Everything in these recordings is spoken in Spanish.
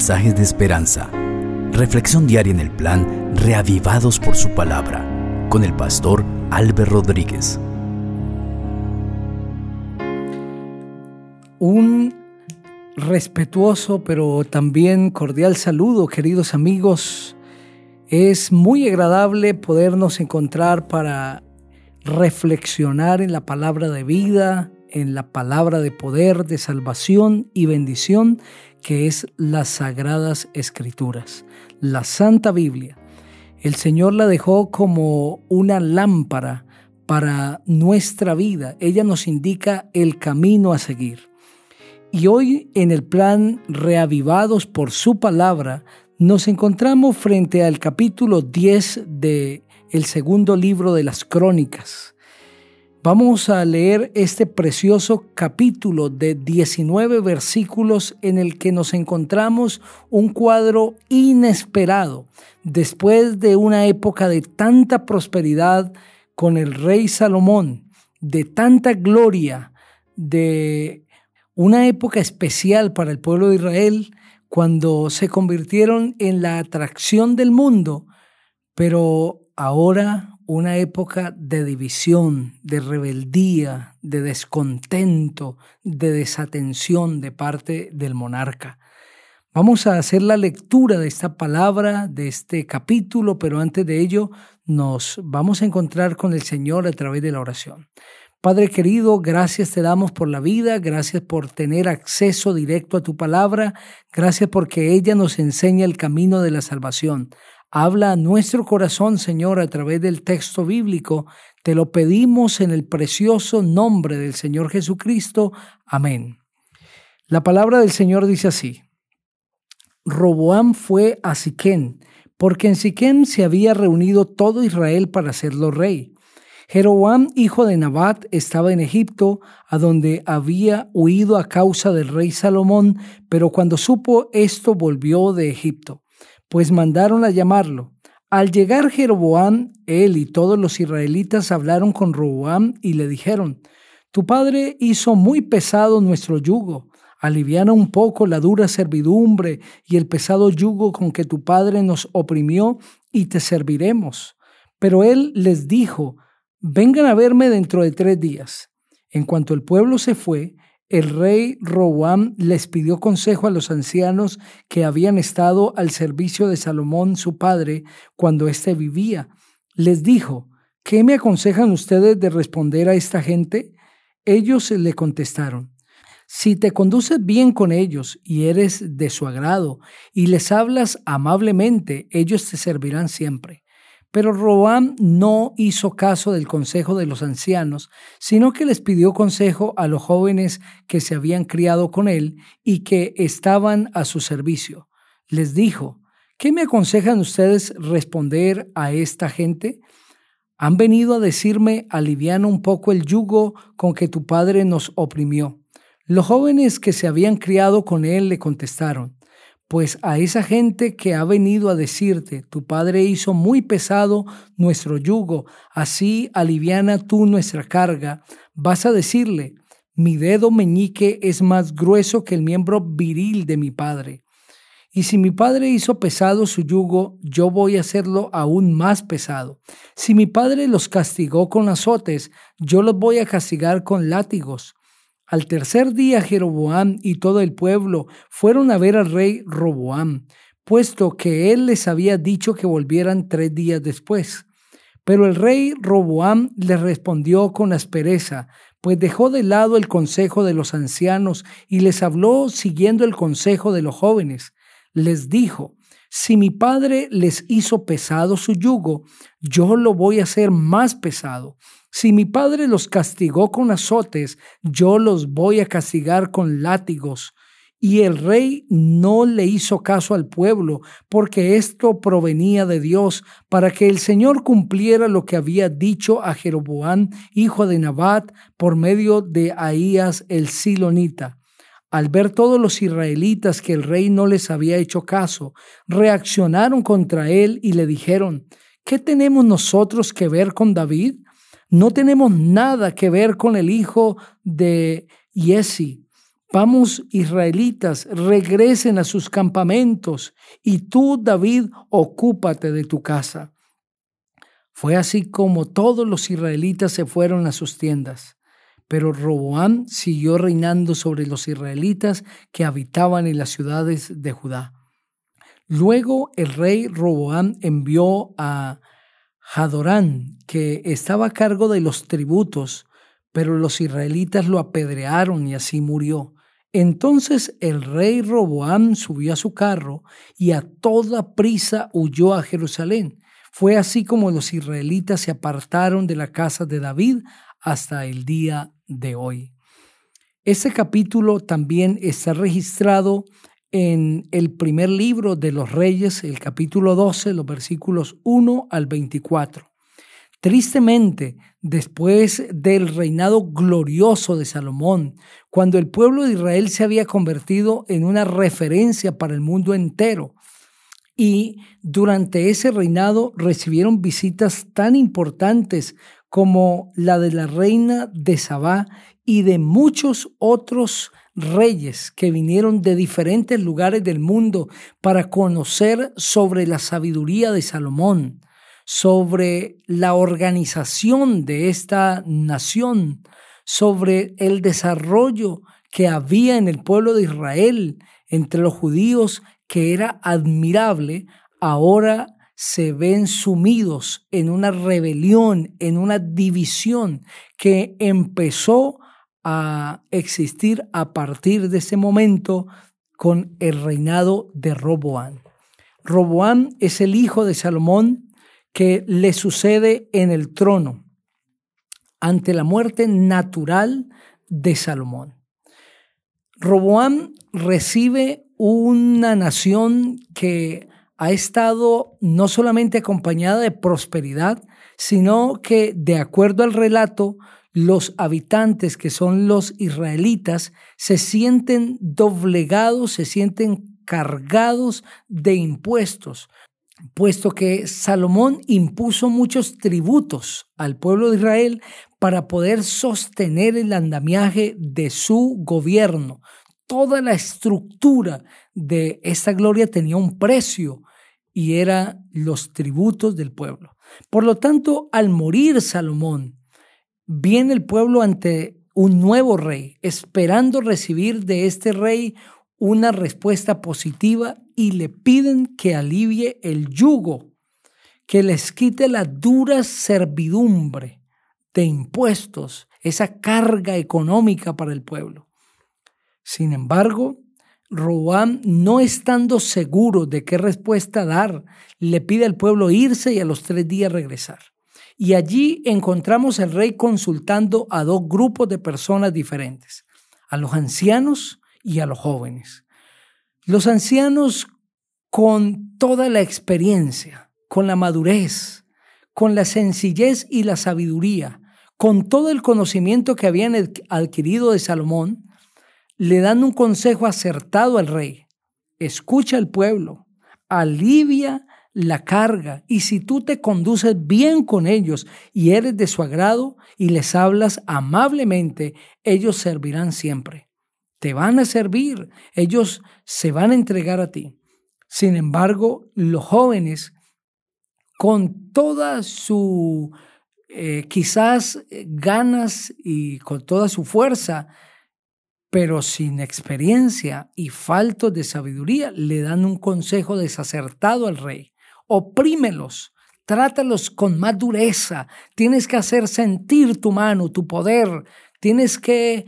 mensajes de esperanza. Reflexión diaria en el plan Reavivados por su palabra con el pastor Álvaro Rodríguez. Un respetuoso pero también cordial saludo, queridos amigos. Es muy agradable podernos encontrar para reflexionar en la palabra de vida, en la palabra de poder, de salvación y bendición que es las sagradas escrituras, la Santa Biblia. El Señor la dejó como una lámpara para nuestra vida. Ella nos indica el camino a seguir. Y hoy en el plan Reavivados por su palabra, nos encontramos frente al capítulo 10 de el segundo libro de las crónicas. Vamos a leer este precioso capítulo de 19 versículos en el que nos encontramos un cuadro inesperado después de una época de tanta prosperidad con el rey Salomón, de tanta gloria, de una época especial para el pueblo de Israel cuando se convirtieron en la atracción del mundo, pero ahora una época de división, de rebeldía, de descontento, de desatención de parte del monarca. Vamos a hacer la lectura de esta palabra, de este capítulo, pero antes de ello nos vamos a encontrar con el Señor a través de la oración. Padre querido, gracias te damos por la vida, gracias por tener acceso directo a tu palabra, gracias porque ella nos enseña el camino de la salvación. Habla a nuestro corazón, Señor, a través del texto bíblico. Te lo pedimos en el precioso nombre del Señor Jesucristo. Amén. La palabra del Señor dice así. Roboam fue a Siquén, porque en Siquén se había reunido todo Israel para hacerlo rey. Jeroboam, hijo de Nabat, estaba en Egipto, a donde había huido a causa del rey Salomón, pero cuando supo esto volvió de Egipto pues mandaron a llamarlo. Al llegar Jeroboam, él y todos los israelitas hablaron con Roboam y le dijeron, Tu padre hizo muy pesado nuestro yugo, aliviana un poco la dura servidumbre y el pesado yugo con que tu padre nos oprimió y te serviremos. Pero él les dijo, Vengan a verme dentro de tres días. En cuanto el pueblo se fue, el rey Roboam les pidió consejo a los ancianos que habían estado al servicio de Salomón su padre cuando éste vivía. Les dijo, ¿qué me aconsejan ustedes de responder a esta gente? Ellos le contestaron, si te conduces bien con ellos y eres de su agrado y les hablas amablemente, ellos te servirán siempre. Pero Roam no hizo caso del consejo de los ancianos, sino que les pidió consejo a los jóvenes que se habían criado con él y que estaban a su servicio. Les dijo, ¿qué me aconsejan ustedes responder a esta gente? Han venido a decirme, aliviana un poco el yugo con que tu padre nos oprimió. Los jóvenes que se habían criado con él le contestaron, pues a esa gente que ha venido a decirte, tu Padre hizo muy pesado nuestro yugo, así aliviana tú nuestra carga, vas a decirle, mi dedo meñique es más grueso que el miembro viril de mi Padre. Y si mi Padre hizo pesado su yugo, yo voy a hacerlo aún más pesado. Si mi Padre los castigó con azotes, yo los voy a castigar con látigos. Al tercer día Jeroboam y todo el pueblo fueron a ver al rey Roboam, puesto que él les había dicho que volvieran tres días después. Pero el rey Roboam les respondió con aspereza, pues dejó de lado el consejo de los ancianos y les habló siguiendo el consejo de los jóvenes. Les dijo, si mi padre les hizo pesado su yugo, yo lo voy a hacer más pesado. Si mi padre los castigó con azotes, yo los voy a castigar con látigos. Y el rey no le hizo caso al pueblo, porque esto provenía de Dios, para que el Señor cumpliera lo que había dicho a Jeroboam, hijo de Nabat, por medio de Ahías el Silonita. Al ver todos los israelitas que el rey no les había hecho caso, reaccionaron contra él y le dijeron, ¿qué tenemos nosotros que ver con David? No tenemos nada que ver con el hijo de Yesi, Vamos, israelitas, regresen a sus campamentos, y tú, David, ocúpate de tu casa. Fue así como todos los israelitas se fueron a sus tiendas. Pero Roboam siguió reinando sobre los israelitas que habitaban en las ciudades de Judá. Luego el rey Roboam envió a Hadorán, que estaba a cargo de los tributos, pero los israelitas lo apedrearon y así murió. Entonces el rey Roboam subió a su carro y a toda prisa huyó a Jerusalén. Fue así como los israelitas se apartaron de la casa de David hasta el día de hoy. Este capítulo también está registrado en el primer libro de los reyes, el capítulo 12, los versículos 1 al 24. Tristemente, después del reinado glorioso de Salomón, cuando el pueblo de Israel se había convertido en una referencia para el mundo entero, y durante ese reinado recibieron visitas tan importantes como la de la reina de Sabá y de muchos otros reyes que vinieron de diferentes lugares del mundo para conocer sobre la sabiduría de Salomón, sobre la organización de esta nación, sobre el desarrollo que había en el pueblo de Israel entre los judíos que era admirable, ahora se ven sumidos en una rebelión, en una división que empezó a existir a partir de ese momento con el reinado de Roboán. Roboán es el hijo de Salomón que le sucede en el trono ante la muerte natural de Salomón. Roboán recibe una nación que ha estado no solamente acompañada de prosperidad, sino que, de acuerdo al relato, los habitantes que son los israelitas se sienten doblegados, se sienten cargados de impuestos, puesto que Salomón impuso muchos tributos al pueblo de Israel para poder sostener el andamiaje de su gobierno, toda la estructura de esta gloria tenía un precio y era los tributos del pueblo. Por lo tanto, al morir Salomón, viene el pueblo ante un nuevo rey, esperando recibir de este rey una respuesta positiva y le piden que alivie el yugo, que les quite la dura servidumbre de impuestos, esa carga económica para el pueblo. Sin embargo, Roboam, no estando seguro de qué respuesta dar, le pide al pueblo irse y a los tres días regresar. Y allí encontramos al rey consultando a dos grupos de personas diferentes, a los ancianos y a los jóvenes. Los ancianos con toda la experiencia, con la madurez, con la sencillez y la sabiduría, con todo el conocimiento que habían adquirido de Salomón, le dan un consejo acertado al rey. Escucha al pueblo, alivia la carga y si tú te conduces bien con ellos y eres de su agrado y les hablas amablemente, ellos servirán siempre. Te van a servir, ellos se van a entregar a ti. Sin embargo, los jóvenes, con toda su eh, quizás eh, ganas y con toda su fuerza, pero sin experiencia y falto de sabiduría, le dan un consejo desacertado al rey. Oprímelos, trátalos con más dureza, tienes que hacer sentir tu mano, tu poder, tienes que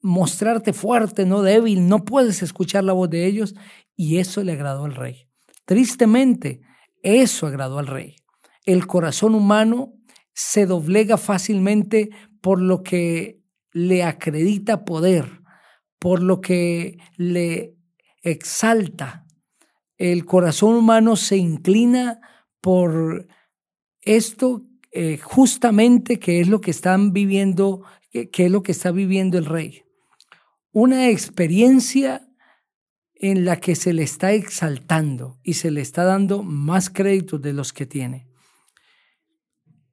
mostrarte fuerte, no débil, no puedes escuchar la voz de ellos, y eso le agradó al rey. Tristemente, eso agradó al rey. El corazón humano se doblega fácilmente por lo que le acredita poder por lo que le exalta. El corazón humano se inclina por esto eh, justamente que es lo que están viviendo, que es lo que está viviendo el rey. Una experiencia en la que se le está exaltando y se le está dando más créditos de los que tiene.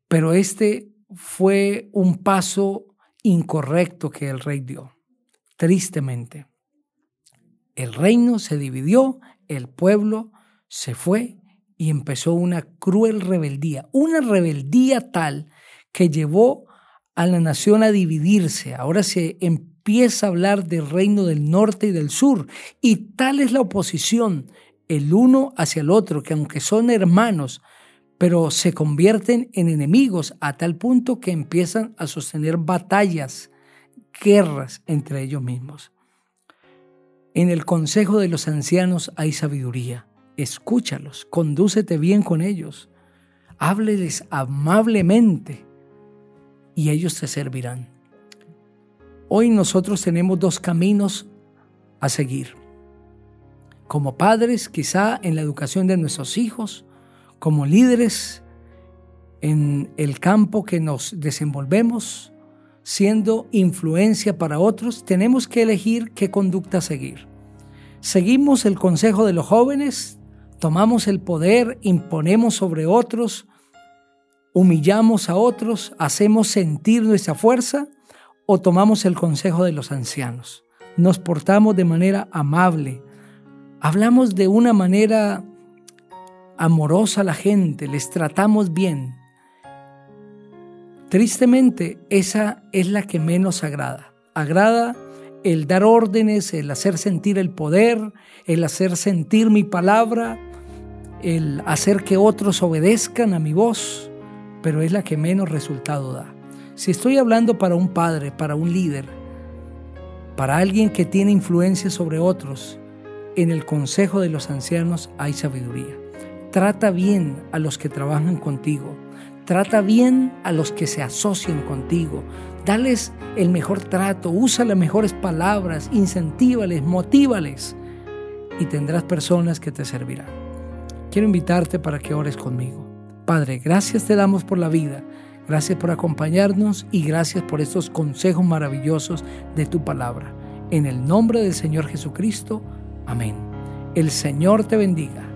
Pero este fue un paso incorrecto que el rey dio tristemente. El reino se dividió, el pueblo se fue y empezó una cruel rebeldía, una rebeldía tal que llevó a la nación a dividirse. Ahora se empieza a hablar del reino del norte y del sur y tal es la oposición el uno hacia el otro, que aunque son hermanos, pero se convierten en enemigos a tal punto que empiezan a sostener batallas, guerras entre ellos mismos. En el consejo de los ancianos hay sabiduría. Escúchalos, condúcete bien con ellos, hábleles amablemente y ellos te servirán. Hoy nosotros tenemos dos caminos a seguir. Como padres, quizá en la educación de nuestros hijos, como líderes en el campo que nos desenvolvemos, siendo influencia para otros, tenemos que elegir qué conducta seguir. Seguimos el consejo de los jóvenes, tomamos el poder, imponemos sobre otros, humillamos a otros, hacemos sentir nuestra fuerza o tomamos el consejo de los ancianos. Nos portamos de manera amable, hablamos de una manera amorosa a la gente, les tratamos bien. Tristemente, esa es la que menos agrada. Agrada el dar órdenes, el hacer sentir el poder, el hacer sentir mi palabra, el hacer que otros obedezcan a mi voz, pero es la que menos resultado da. Si estoy hablando para un padre, para un líder, para alguien que tiene influencia sobre otros, en el consejo de los ancianos hay sabiduría. Trata bien a los que trabajan contigo. Trata bien a los que se asocian contigo. Dales el mejor trato, usa las mejores palabras, incentívales, motívales y tendrás personas que te servirán. Quiero invitarte para que ores conmigo. Padre, gracias te damos por la vida, gracias por acompañarnos y gracias por estos consejos maravillosos de tu palabra. En el nombre del Señor Jesucristo, amén. El Señor te bendiga.